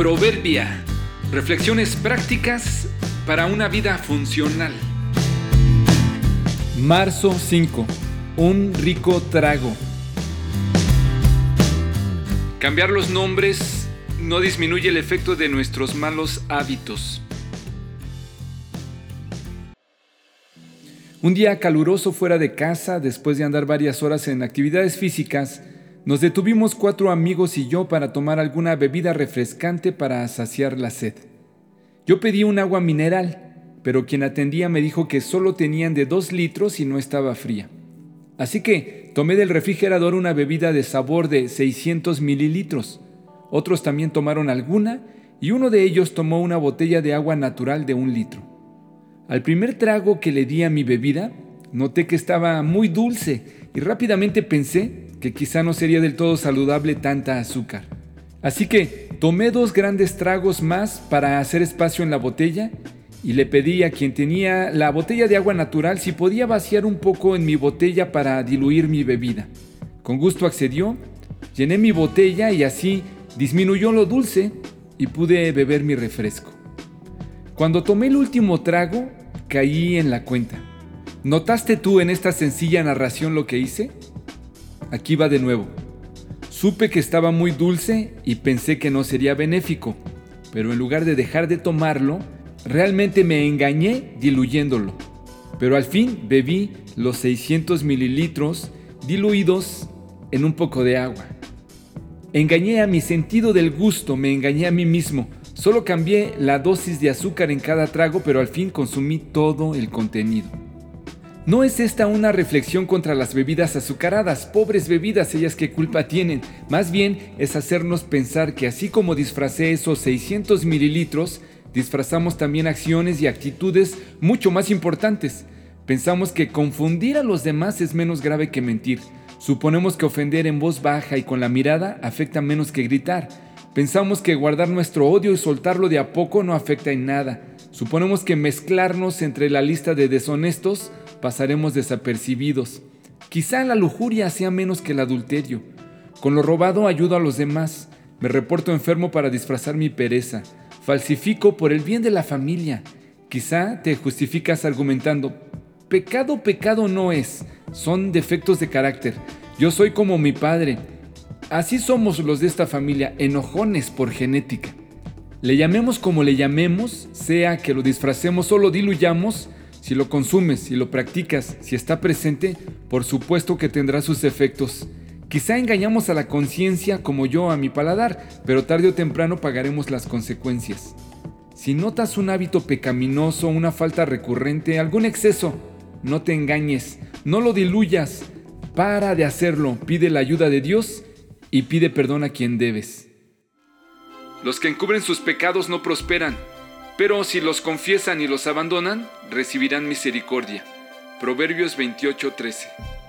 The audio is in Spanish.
Proverbia. Reflexiones prácticas para una vida funcional. Marzo 5. Un rico trago. Cambiar los nombres no disminuye el efecto de nuestros malos hábitos. Un día caluroso fuera de casa, después de andar varias horas en actividades físicas, nos detuvimos cuatro amigos y yo para tomar alguna bebida refrescante para saciar la sed. Yo pedí un agua mineral, pero quien atendía me dijo que solo tenían de dos litros y no estaba fría. Así que tomé del refrigerador una bebida de sabor de 600 mililitros. Otros también tomaron alguna y uno de ellos tomó una botella de agua natural de un litro. Al primer trago que le di a mi bebida, noté que estaba muy dulce y rápidamente pensé que quizá no sería del todo saludable tanta azúcar. Así que tomé dos grandes tragos más para hacer espacio en la botella y le pedí a quien tenía la botella de agua natural si podía vaciar un poco en mi botella para diluir mi bebida. Con gusto accedió, llené mi botella y así disminuyó lo dulce y pude beber mi refresco. Cuando tomé el último trago, caí en la cuenta. ¿Notaste tú en esta sencilla narración lo que hice? Aquí va de nuevo. Supe que estaba muy dulce y pensé que no sería benéfico, pero en lugar de dejar de tomarlo, realmente me engañé diluyéndolo. Pero al fin bebí los 600 mililitros diluidos en un poco de agua. Engañé a mi sentido del gusto, me engañé a mí mismo Solo cambié la dosis de azúcar en cada trago, pero al fin consumí todo el contenido. No es esta una reflexión contra las bebidas azucaradas, pobres bebidas, ellas qué culpa tienen. Más bien es hacernos pensar que así como disfracé esos 600 mililitros, disfrazamos también acciones y actitudes mucho más importantes. Pensamos que confundir a los demás es menos grave que mentir. Suponemos que ofender en voz baja y con la mirada afecta menos que gritar. Pensamos que guardar nuestro odio y soltarlo de a poco no afecta en nada. Suponemos que mezclarnos entre la lista de deshonestos pasaremos desapercibidos. Quizá la lujuria sea menos que el adulterio. Con lo robado ayudo a los demás. Me reporto enfermo para disfrazar mi pereza. Falsifico por el bien de la familia. Quizá te justificas argumentando, pecado, pecado no es, son defectos de carácter. Yo soy como mi padre, Así somos los de esta familia, enojones por genética. Le llamemos como le llamemos, sea que lo disfracemos o lo diluyamos, si lo consumes, si lo practicas, si está presente, por supuesto que tendrá sus efectos. Quizá engañamos a la conciencia como yo a mi paladar, pero tarde o temprano pagaremos las consecuencias. Si notas un hábito pecaminoso, una falta recurrente, algún exceso, no te engañes, no lo diluyas, para de hacerlo, pide la ayuda de Dios y pide perdón a quien debes. Los que encubren sus pecados no prosperan, pero si los confiesan y los abandonan, recibirán misericordia. Proverbios 28:13